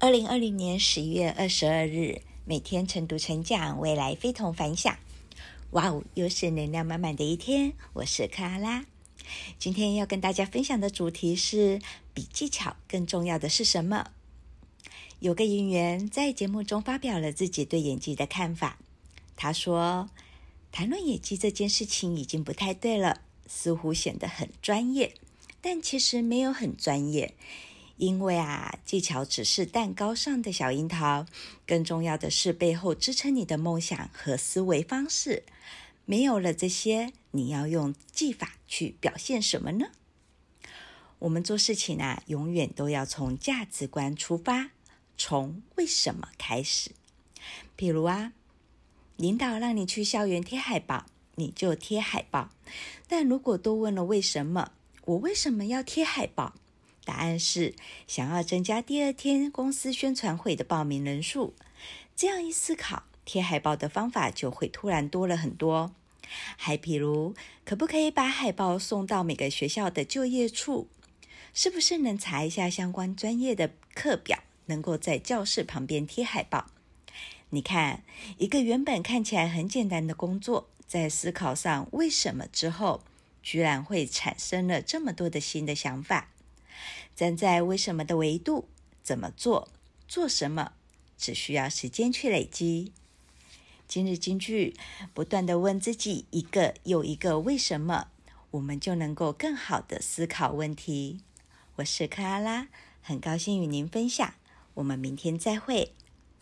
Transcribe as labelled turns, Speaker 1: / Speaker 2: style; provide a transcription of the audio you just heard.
Speaker 1: 二零二零年十一月二十二日，每天晨读晨讲，未来非同凡响。哇哦，又是能量满满的一天！我是克拉拉，今天要跟大家分享的主题是：比技巧更重要的是什么？有个演员在节目中发表了自己对演技的看法。他说：“谈论演技这件事情已经不太对了，似乎显得很专业，但其实没有很专业。”因为啊，技巧只是蛋糕上的小樱桃，更重要的是背后支撑你的梦想和思维方式。没有了这些，你要用技法去表现什么呢？我们做事情啊，永远都要从价值观出发，从为什么开始。比如啊，领导让你去校园贴海报，你就贴海报。但如果多问了为什么，我为什么要贴海报？答案是想要增加第二天公司宣传会的报名人数。这样一思考，贴海报的方法就会突然多了很多。还比如，可不可以把海报送到每个学校的就业处？是不是能查一下相关专业的课表，能够在教室旁边贴海报？你看，一个原本看起来很简单的工作，在思考上为什么之后，居然会产生了这么多的新的想法。站在为什么的维度，怎么做，做什么，只需要时间去累积。今日金句，不断的问自己一个又一个为什么，我们就能够更好的思考问题。我是克拉拉，很高兴与您分享。我们明天再会。